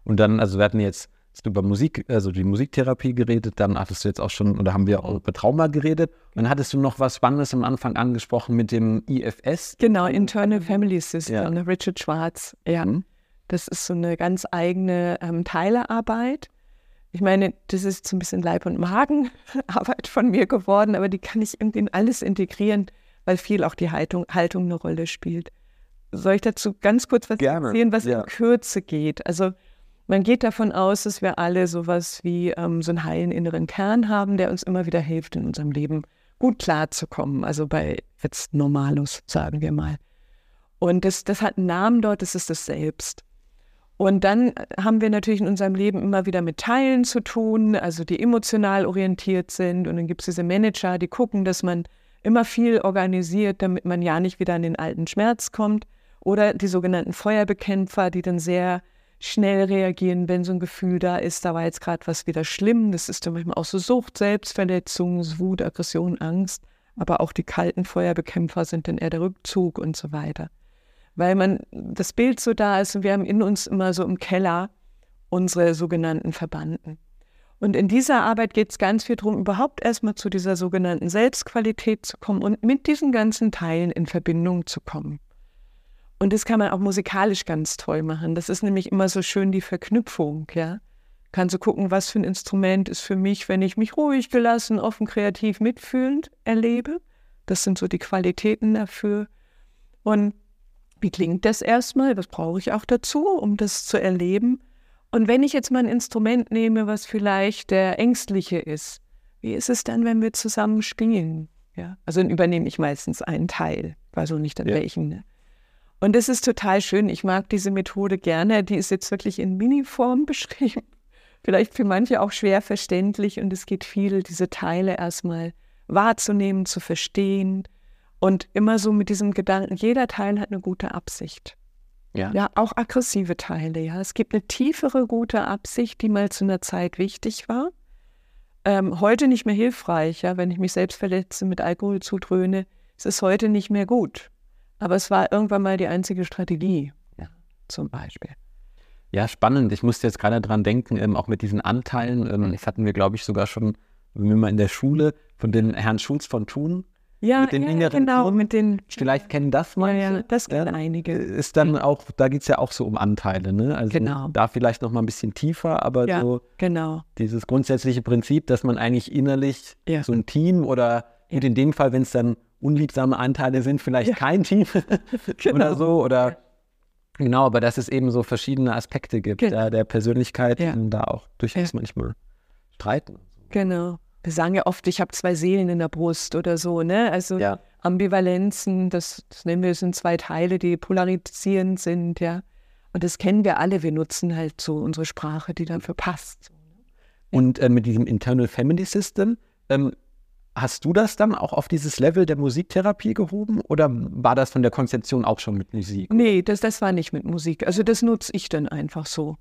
Und dann, also wir hatten jetzt über Musik, also die Musiktherapie geredet, dann hattest du jetzt auch schon, oder haben wir auch über Trauma geredet. Und dann hattest du noch was Spannendes am Anfang angesprochen mit dem IFS. Genau, Internal Family System, ja. Richard Schwarz. Ja, mhm. das ist so eine ganz eigene ähm, Teilearbeit. Ich meine, das ist so ein bisschen Leib- und Magenarbeit von mir geworden, aber die kann ich irgendwie in alles integrieren, weil viel auch die Haltung, Haltung eine Rolle spielt. Soll ich dazu ganz kurz was Gerne. erzählen, was ja. in Kürze geht? Also man geht davon aus, dass wir alle sowas wie ähm, so einen heilen inneren Kern haben, der uns immer wieder hilft, in unserem Leben gut klarzukommen. Also bei jetzt Normalus, sagen wir mal. Und das, das hat einen Namen dort, das ist das Selbst. Und dann haben wir natürlich in unserem Leben immer wieder mit Teilen zu tun, also die emotional orientiert sind. Und dann gibt es diese Manager, die gucken, dass man immer viel organisiert, damit man ja nicht wieder an den alten Schmerz kommt. Oder die sogenannten Feuerbekämpfer, die dann sehr schnell reagieren, wenn so ein Gefühl da ist, da war jetzt gerade was wieder schlimm. Das ist dann manchmal auch so Sucht, Selbstverletzung, Wut, Aggression, Angst. Aber auch die kalten Feuerbekämpfer sind dann eher der Rückzug und so weiter weil man das Bild so da ist und wir haben in uns immer so im Keller unsere sogenannten Verbanden. Und in dieser Arbeit geht es ganz viel darum, überhaupt erstmal zu dieser sogenannten Selbstqualität zu kommen und mit diesen ganzen Teilen in Verbindung zu kommen. Und das kann man auch musikalisch ganz toll machen. Das ist nämlich immer so schön die Verknüpfung, ja. Kannst du gucken, was für ein Instrument ist für mich, wenn ich mich ruhig gelassen, offen, kreativ, mitfühlend erlebe. Das sind so die Qualitäten dafür. Und wie klingt das erstmal? Was brauche ich auch dazu, um das zu erleben? Und wenn ich jetzt mal ein Instrument nehme, was vielleicht der ängstliche ist, wie ist es dann, wenn wir zusammen spielen? Ja, also dann übernehme ich meistens einen Teil, weiß auch nicht an ja. welchen. Ne? Und das ist total schön. Ich mag diese Methode gerne. Die ist jetzt wirklich in Miniform <laughs> beschrieben. Vielleicht für manche auch schwer verständlich. Und es geht viel, diese Teile erstmal wahrzunehmen, zu verstehen, und immer so mit diesem Gedanken, jeder Teil hat eine gute Absicht. Ja. ja, auch aggressive Teile, ja. Es gibt eine tiefere gute Absicht, die mal zu einer Zeit wichtig war. Ähm, heute nicht mehr hilfreich, ja. Wenn ich mich selbst verletze, mit Alkohol zudröhne, ist es heute nicht mehr gut. Aber es war irgendwann mal die einzige Strategie, ja, zum Beispiel. Ja, spannend. Ich musste jetzt gerade dran denken, ähm, auch mit diesen Anteilen. Ähm, das hatten wir, glaube ich, sogar schon, wenn wir mal in der Schule von den Herrn Schulz von Thun ja, mit den ja, inneren genau, Touren. mit den. Vielleicht kennen das mal. Ja, ja, das kennen einige. Ist dann auch, da geht es ja auch so um Anteile, ne? Also genau. da vielleicht noch mal ein bisschen tiefer, aber ja, so genau. dieses grundsätzliche Prinzip, dass man eigentlich innerlich so ein Team oder gut in dem Fall, wenn es dann unliebsame Anteile sind, vielleicht kein Team <laughs> <laughs> genau. oder so oder genau, aber dass es eben so verschiedene Aspekte gibt genau. der Persönlichkeit und da auch durchaus manchmal streiten. Genau wir sagen ja oft, ich habe zwei Seelen in der Brust oder so, ne? Also ja. Ambivalenzen, das, das nennen wir, sind zwei Teile, die polarisierend sind, ja. Und das kennen wir alle, wir nutzen halt so unsere Sprache, die dafür passt. Und äh, mit diesem Internal Family System, ähm, hast du das dann auch auf dieses Level der Musiktherapie gehoben oder war das von der Konzeption auch schon mit Musik? Nee, das, das war nicht mit Musik. Also das nutze ich dann einfach so.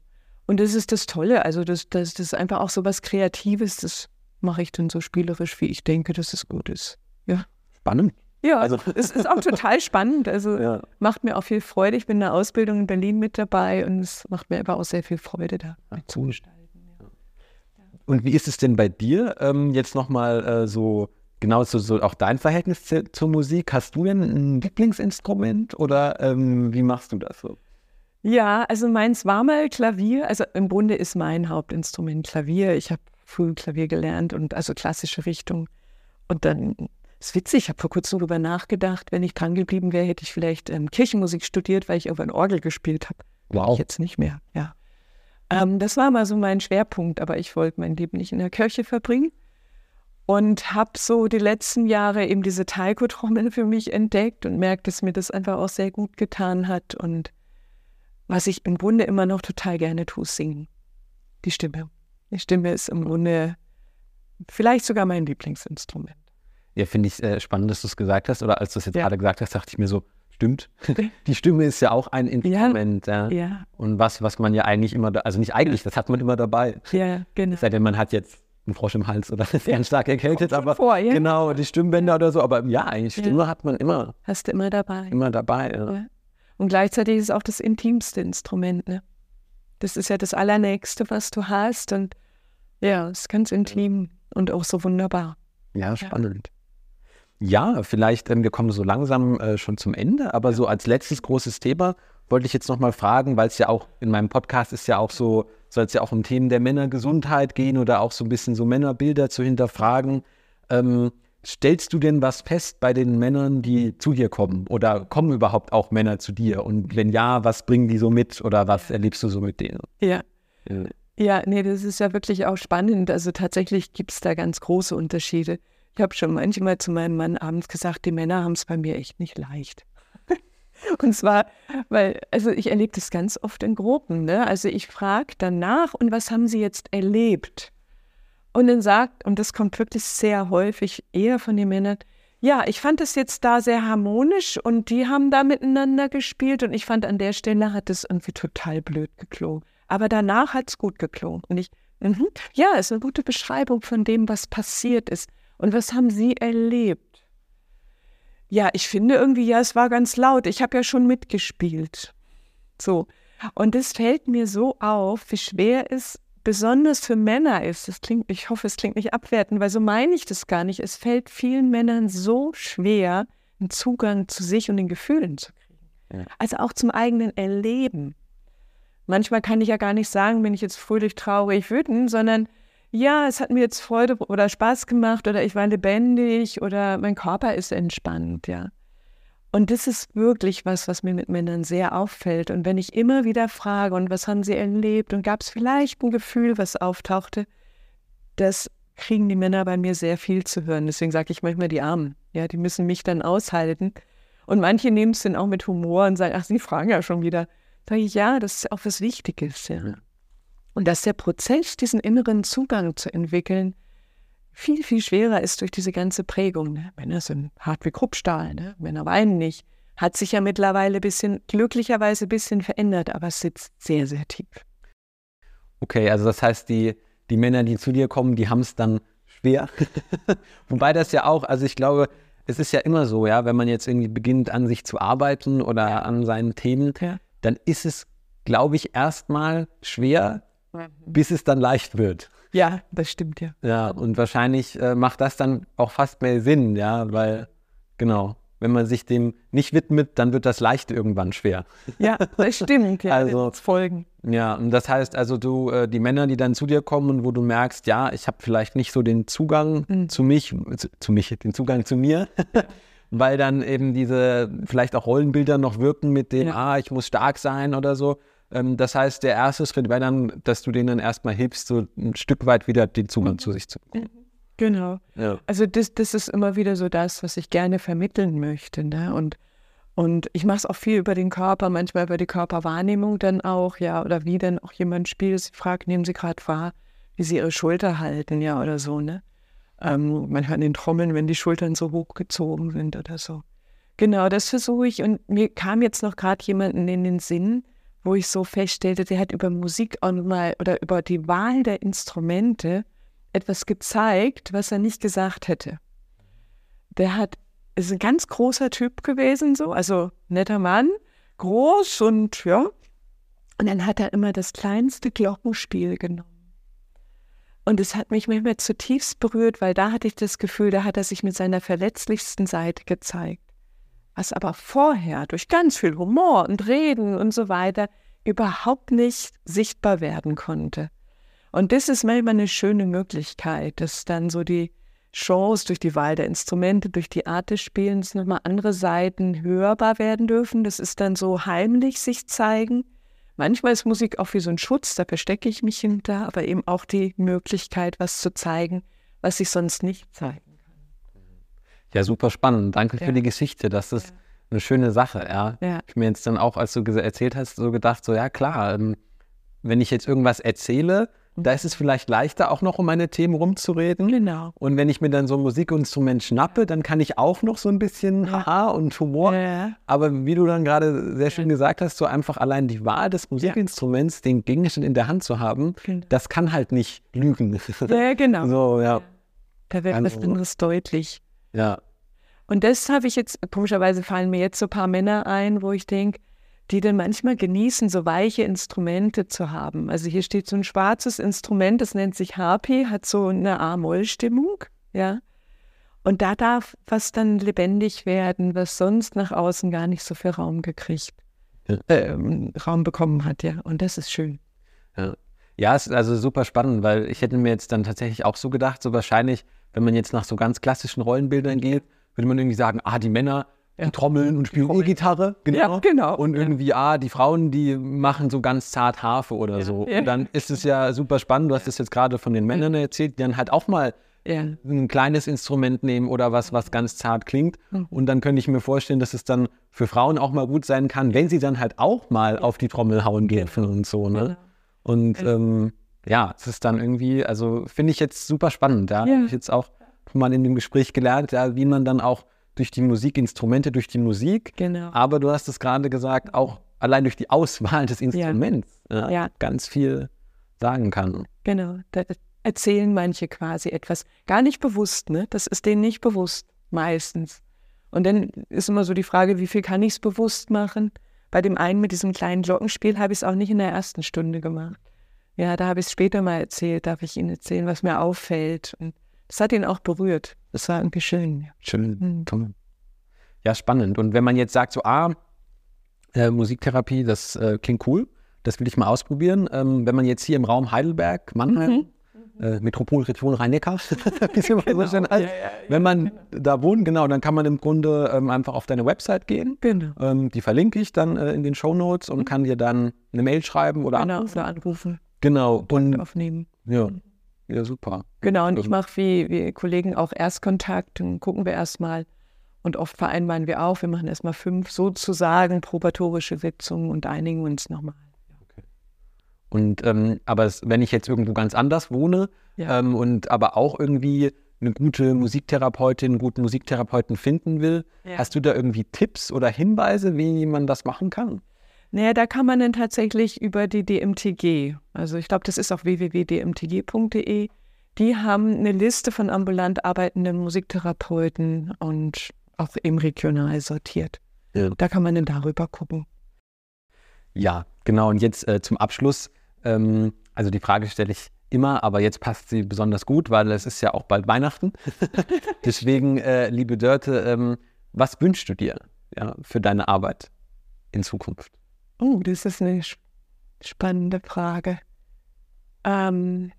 Und das ist das Tolle, also das, das, das ist einfach auch so was Kreatives, das mache ich dann so spielerisch, wie ich denke, dass es gut ist. Ja. Spannend. Ja, also <laughs> es ist auch total spannend. Also ja. macht mir auch viel Freude. Ich bin in der Ausbildung in Berlin mit dabei und es macht mir aber auch sehr viel Freude, da ja, zu gestalten. Ja. Und wie ist es denn bei dir? Ähm, jetzt nochmal äh, so genau so, so, auch dein Verhältnis zu, zur Musik. Hast du denn ein Lieblingsinstrument oder ähm, wie machst du das so? Ja, also meins war mal Klavier. Also im Grunde ist mein Hauptinstrument Klavier. Ich habe früh Klavier gelernt und also klassische Richtung. Und dann ist witzig, ich habe vor kurzem darüber nachgedacht, wenn ich dran geblieben wäre, hätte ich vielleicht ähm, Kirchenmusik studiert, weil ich irgendwann Orgel gespielt habe. Wow. Ich jetzt nicht mehr, ja. Ähm, das war mal so mein Schwerpunkt, aber ich wollte mein Leben nicht in der Kirche verbringen. Und habe so die letzten Jahre eben diese Taiko-Trommel für mich entdeckt und merkt, dass mir das einfach auch sehr gut getan hat. Und was ich im Grunde immer noch total gerne tue, singen. Die Stimme. Die Stimme ist im Grunde vielleicht sogar mein Lieblingsinstrument. Ja, finde ich äh, spannend, dass du es gesagt hast. Oder als du es jetzt ja. gerade gesagt hast, dachte ich mir so, Stimmt. <laughs> Die Stimme ist ja auch ein Instrument. Ja. Ja, Und was, was man ja eigentlich immer, da, also nicht eigentlich, das hat man immer dabei. ja, genau. Es sei denn, man hat jetzt einen Frosch im Hals oder <laughs> ist ganz stark erkältet, aber vor, ja. genau, die Stimmbänder oder so. Aber ja, eigentlich Ja. Stimme hat man immer, Hast du immer dabei. immer dabei. Ja. Ja. Und gleichzeitig ist es auch das intimste Instrument. Ne? Das ist ja das Allernächste, was du hast. Und ja, es ist ganz intim und auch so wunderbar. Ja, spannend. Ja, vielleicht, ähm, wir kommen so langsam äh, schon zum Ende, aber so als letztes großes Thema wollte ich jetzt nochmal fragen, weil es ja auch in meinem Podcast ist ja auch so, soll es ja auch um Themen der Männergesundheit gehen oder auch so ein bisschen so Männerbilder zu hinterfragen. Ähm, stellst du denn was fest bei den Männern, die zu dir kommen? Oder kommen überhaupt auch Männer zu dir? Und wenn ja, was bringen die so mit oder was erlebst du so mit denen? Ja. Ja. Ja, nee, das ist ja wirklich auch spannend. Also tatsächlich gibt es da ganz große Unterschiede. Ich habe schon manchmal zu meinem Mann abends gesagt, die Männer haben es bei mir echt nicht leicht. <laughs> Und zwar, weil, also ich erlebe das ganz oft in Gruppen. Ne? Also ich frage danach, und was haben sie jetzt erlebt? Und dann sagt, und das kommt wirklich sehr häufig eher von den Männern, ja, ich fand das jetzt da sehr harmonisch und die haben da miteinander gespielt und ich fand an der Stelle hat es irgendwie total blöd geklungen. Aber danach hat es gut geklungen. Und ich, mhm, ja, ist eine gute Beschreibung von dem, was passiert ist. Und was haben Sie erlebt? Ja, ich finde irgendwie, ja, es war ganz laut. Ich habe ja schon mitgespielt. So. Und es fällt mir so auf, wie schwer es besonders für Männer ist. Das klingt, ich hoffe, es klingt nicht abwertend, weil so meine ich das gar nicht. Es fällt vielen Männern so schwer, einen Zugang zu sich und den Gefühlen zu kriegen. Ja. Also auch zum eigenen Erleben. Manchmal kann ich ja gar nicht sagen, bin ich jetzt fröhlich, traurig, wütend, sondern ja, es hat mir jetzt Freude oder Spaß gemacht oder ich war lebendig oder mein Körper ist entspannt, ja. Und das ist wirklich was, was mir mit Männern sehr auffällt. Und wenn ich immer wieder frage, und was haben sie erlebt und gab es vielleicht ein Gefühl, was auftauchte, das kriegen die Männer bei mir sehr viel zu hören. Deswegen sage ich manchmal die Armen, ja, die müssen mich dann aushalten. Und manche nehmen es dann auch mit Humor und sagen, ach, sie fragen ja schon wieder. Sage ich, ja, das ist auch was Wichtiges. Ja. Und dass der Prozess, diesen inneren Zugang zu entwickeln, viel, viel schwerer ist durch diese ganze Prägung. Ne? Männer sind hart wie Kruppstahl, ne? Männer weinen nicht. Hat sich ja mittlerweile ein bisschen, glücklicherweise ein bisschen verändert, aber es sitzt sehr, sehr tief. Okay, also das heißt, die, die Männer, die zu dir kommen, die haben es dann schwer. <laughs> Wobei das ja auch, also ich glaube, es ist ja immer so, ja, wenn man jetzt irgendwie beginnt, an sich zu arbeiten oder an seinen Themen, Ja. dann ist es, glaube ich, erstmal schwer, bis es dann leicht wird. Ja, das stimmt ja. Ja, und wahrscheinlich äh, macht das dann auch fast mehr Sinn, ja, weil, genau, wenn man sich dem nicht widmet, dann wird das leicht irgendwann schwer. Ja, das <laughs> stimmt. Ja, Also- Folgen. Ja, und das heißt also, du, äh, die Männer, die dann zu dir kommen, wo du merkst, ja, ich habe vielleicht nicht so den Zugang Mhm. zu mich, zu, zu mich, den Zugang zu mir, <laughs> weil dann eben diese vielleicht auch Rollenbilder noch wirken mit dem, Ja. ah, ich muss stark sein oder so. Ähm, das heißt, der erste Schritt wäre dann, dass du denen dann erstmal hilfst, so ein Stück weit wieder den Zugang Mhm. zu sich zu bekommen. Genau. Ja. Also das, das ist immer wieder so das, was ich gerne vermitteln möchte. Ne? Und, und ich mache es auch viel über den Körper, manchmal über die Körperwahrnehmung dann auch, ja, oder wie dann auch jemand spielt. Sie fragt, nehmen Sie gerade wahr, wie Sie Ihre Schulter halten, ja, oder so, ne? Ähm, manchmal an den Trommeln, wenn die Schultern so hochgezogen sind oder so. Genau, das versuche ich. Und mir kam jetzt noch gerade jemanden in den Sinn, wo ich so feststellte, der hat über Musik auch mal oder über die Wahl der Instrumente etwas gezeigt, was er nicht gesagt hätte. Der hat, ist ein ganz großer Typ gewesen, so, also netter Mann, groß und ja. Und dann hat er immer das kleinste Glockenspiel genommen. Und es hat mich manchmal zutiefst berührt, weil da hatte ich das Gefühl, da hat er sich mit seiner verletzlichsten Seite gezeigt. Was aber vorher durch ganz viel Humor und Reden und so weiter überhaupt nicht sichtbar werden konnte. Und das ist manchmal eine schöne Möglichkeit, dass dann so die Chance durch die Wahl der Instrumente, durch die Art des Spielens nochmal andere Seiten hörbar werden dürfen. Das ist dann so heimlich sich zeigen. Manchmal ist Musik auch wie so ein Schutz, da verstecke ich mich hinter, aber eben auch die Möglichkeit, was zu zeigen, was ich sonst nicht kann. Ja, super spannend. Danke Ja. für die Geschichte. Das ist eine schöne Sache, ja. Ja. Ich mir jetzt dann auch, als du erzählt hast, so gedacht, so ja klar, ähm, wenn ich jetzt irgendwas erzähle, Da ist es vielleicht leichter, auch noch um meine Themen rumzureden. Genau. Und wenn ich mir dann so ein Musikinstrument schnappe, dann kann ich auch noch so ein bisschen Ja. Haha und Humor. Ja. Aber wie du dann gerade sehr schön gesagt hast, so einfach allein die Wahl des Musikinstruments, den Gegenstand in der Hand zu haben, Genau. das kann halt nicht lügen. Ja, genau. <laughs> so, ja. Da wird Also- anderes deutlich. Ja. Und das habe ich jetzt, komischerweise fallen mir jetzt so ein paar Männer ein, wo ich denke, die dann manchmal genießen, so weiche Instrumente zu haben. Also hier steht so ein schwarzes Instrument, das nennt sich Harpy, hat so eine A-Moll-Stimmung, ja. Und da darf was dann lebendig werden, was sonst nach außen gar nicht so viel Raum gekriegt, Ja. ähm, Raum bekommen hat, ja. Und das ist schön. Ja. ja, es ist also super spannend, weil ich hätte mir jetzt dann tatsächlich auch so gedacht, so wahrscheinlich, wenn man jetzt nach so ganz klassischen Rollenbildern geht, würde man irgendwie sagen, ah, die Männer, die trommeln und spielen E-Gitarre, genau. Ja, genau. Und Ja. irgendwie, ah, die Frauen, die machen so ganz zart Harfe oder so. ja. Und dann ist es ja super spannend, du hast es jetzt gerade von den Männern erzählt, die dann halt auch mal ein kleines Instrument nehmen oder was, was ganz zart klingt. Mhm. Und dann könnte ich mir vorstellen, dass es dann für Frauen auch mal gut sein kann, wenn sie dann halt auch mal auf die Trommel hauen dürfen und so. Ne? Genau. Und ähm, ja, es ist dann irgendwie, also finde ich jetzt super spannend. Da Ja. habe ich jetzt auch mal in dem Gespräch gelernt, ja, wie man dann auch durch die Musikinstrumente, durch die Musik, Genau. aber du hast es gerade gesagt, auch allein durch die Auswahl des Instruments ja. Ja. ganz viel sagen kann. Genau, da erzählen manche quasi etwas. Gar nicht bewusst, ne? Das ist denen nicht bewusst, meistens. Und dann ist immer so die Frage, wie viel kann ich es bewusst machen? Bei dem einen mit diesem kleinen Glockenspiel habe ich es auch nicht in der ersten Stunde gemacht. Ja, da habe ich es später mal erzählt, darf ich Ihnen erzählen, was mir auffällt. Und das hat ihn auch berührt. Das war irgendwie schön. Schön. Mhm. Toll. Ja, spannend. Und wenn man jetzt sagt, so, ah, äh, Musiktherapie, das äh, klingt cool, das will ich mal ausprobieren. Ähm, wenn man jetzt hier im Raum Heidelberg, Mannheim, Mhm. äh, Metropolregion Rhein-Neckar, <laughs> so heißt, Ja, ja, ja, wenn man da wohnt, genau, dann kann man im Grunde ähm, einfach auf deine Website gehen. Genau. Ähm, die verlinke ich dann äh, in den Show Notes und kann dir dann eine Mail schreiben oder Genau, anrufen. oder anrufen, Genau. Und aufnehmen. ja, ja, super. Genau, und ich Ähm. mache wie, wie Kollegen auch Erstkontakt, dann gucken wir erstmal. Und oft vereinbaren wir auch, wir machen erstmal fünf sozusagen probatorische Sitzungen und einigen uns nochmal. Und ähm, aber es, wenn ich jetzt irgendwo ganz anders wohne Ja. ähm, und aber auch irgendwie eine gute Musiktherapeutin, einen guten Musiktherapeuten finden will, Ja. hast du da irgendwie Tipps oder Hinweise, wie man das machen kann? Naja, da kann man dann tatsächlich über die DMTG, also ich glaube, das ist auf www.dmtg.de, die haben eine Liste von ambulant arbeitenden Musiktherapeuten und auch eben regional sortiert. Ja. Da kann man dann darüber gucken. Ja, genau. Und jetzt äh, zum Abschluss, ähm, also die Frage stelle ich immer, aber jetzt passt sie besonders gut, weil es ist ja auch bald Weihnachten. <laughs> Deswegen, äh, liebe Dörte, ähm, was wünschst du dir ja, für deine Arbeit in Zukunft? Oh, das ist eine sp- spannende Frage. Ähm,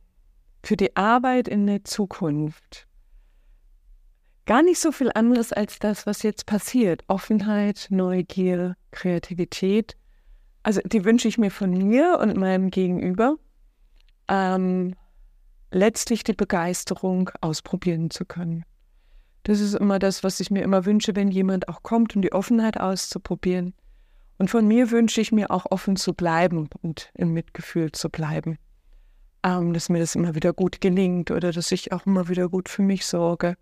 für die Arbeit in der Zukunft. Gar nicht so viel anderes als das, was jetzt passiert. Offenheit, Neugier, Kreativität. Also die wünsche ich mir von mir und meinem Gegenüber. Ähm, letztlich die Begeisterung ausprobieren zu können. Das ist immer das, was ich mir immer wünsche, wenn jemand auch kommt, um die Offenheit auszuprobieren. Und von mir wünsche ich mir auch offen zu bleiben und im Mitgefühl zu bleiben. Ähm, dass mir das immer wieder gut gelingt oder dass ich auch immer wieder gut für mich sorge,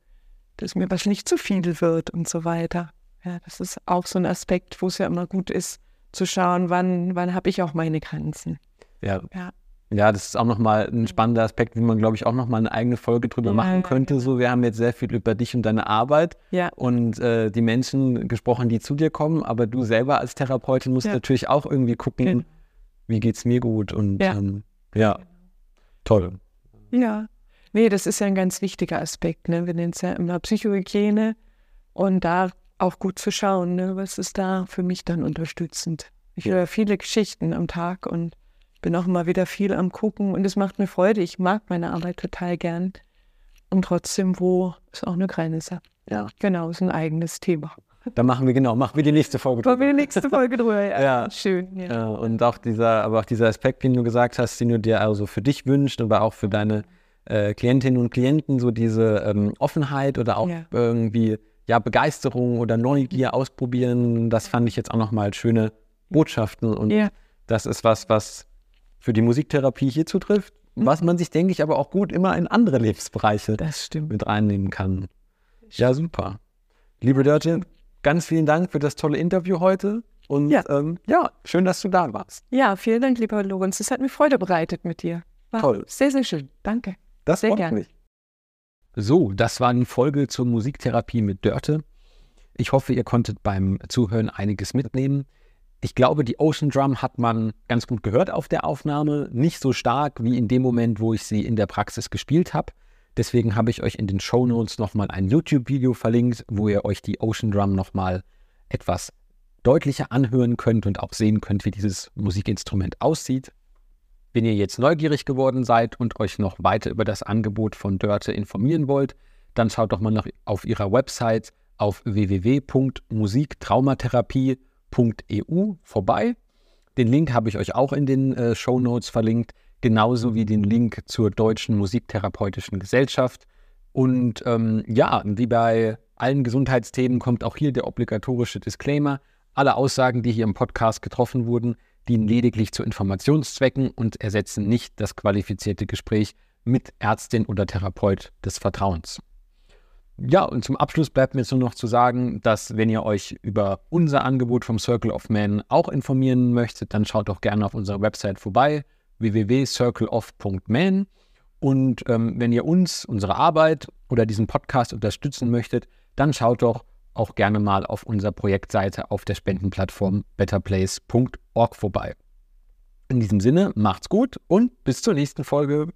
dass mir was nicht zu viel wird und so weiter. Ja, das ist auch so ein Aspekt, wo es ja immer gut ist, zu schauen, wann, wann habe ich auch meine Grenzen. Ja. Ja. Ja, das ist auch nochmal ein spannender Aspekt, wie man, glaube ich, auch nochmal eine eigene Folge drüber Ja, machen könnte. genau. So, wir haben jetzt sehr viel über dich und deine Arbeit Ja, und äh, die Menschen gesprochen, die zu dir kommen, aber du selber als Therapeutin musst Ja. natürlich auch irgendwie gucken, Genau. wie geht's mir gut und Ja. ähm, ja, toll. Ja, nee, das ist ja ein ganz wichtiger Aspekt. Ne? Wir nennen es ja immer Psychohygiene und da auch gut zu schauen, ne? was ist da für mich dann unterstützend. Ich höre viele Geschichten am Tag und bin auch immer wieder viel am Gucken und es macht mir Freude. Ich mag meine Arbeit total gern. Und trotzdem, wo ist auch eine Grenze. Ja. Genau, ist ein eigenes Thema. Da machen wir genau, machen wir die nächste Folge. Wollen wir drüber. die nächste Folge drüber? Ja, <laughs> Ja. schön. Ja. Ja, und auch dieser, aber auch dieser Aspekt, den du gesagt hast, den du dir also für dich wünschst, aber auch für deine äh, Klientinnen und Klienten, so diese ähm, Offenheit oder auch Ja. irgendwie ja Begeisterung oder Neugier ausprobieren, das fand ich jetzt auch nochmal schöne Botschaften und das ist was, was für die Musiktherapie hier zutrifft, was man sich, denke ich, aber auch gut immer in andere Lebensbereiche mit reinnehmen kann. Ja, super. Liebe Dörte, ganz vielen Dank für das tolle Interview heute. Und Ja. ähm, ja, schön, dass du da warst. Ja, vielen Dank, lieber Lorenz. Es hat mir Freude bereitet mit dir. War Toll. Sehr, sehr schön. Danke. Das Sehr freut gern. mich. So, das war die Folge zur Musiktherapie mit Dörte. Ich hoffe, ihr konntet beim Zuhören einiges mitnehmen. Ich glaube, die Ocean Drum hat man ganz gut gehört auf der Aufnahme. Nicht so stark wie in dem Moment, wo ich sie in der Praxis gespielt habe. Deswegen habe ich euch in den Show Notes nochmal ein YouTube-Video verlinkt, wo ihr euch die Ocean Drum nochmal etwas deutlicher anhören könnt und auch sehen könnt, wie dieses Musikinstrument aussieht. Wenn ihr jetzt neugierig geworden seid und euch noch weiter über das Angebot von Dörte informieren wollt, dann schaut doch mal noch auf ihrer Website auf www.musiktraumatherapie.eu vorbei. Den Link habe ich euch auch in den äh, Show Notes verlinkt, genauso wie den Link zur Deutschen Musiktherapeutischen Gesellschaft. Und ähm, ja, wie bei allen Gesundheitsthemen kommt auch hier der obligatorische Disclaimer. Alle Aussagen, die hier im Podcast getroffen wurden, dienen lediglich zu Informationszwecken und ersetzen nicht das qualifizierte Gespräch mit Ärztin oder Therapeut des Vertrauens. Ja, und zum Abschluss bleibt mir jetzt nur noch zu sagen, dass wenn ihr euch über unser Angebot vom Circle of Man auch informieren möchtet, dann schaut doch gerne auf unserer Website vorbei, www.circleof.man. Und ähm, wenn ihr uns, unsere Arbeit oder diesen Podcast unterstützen möchtet, dann schaut doch auch gerne mal auf unserer Projektseite auf der Spendenplattform betterplace.org vorbei. In diesem Sinne, macht's gut und bis zur nächsten Folge.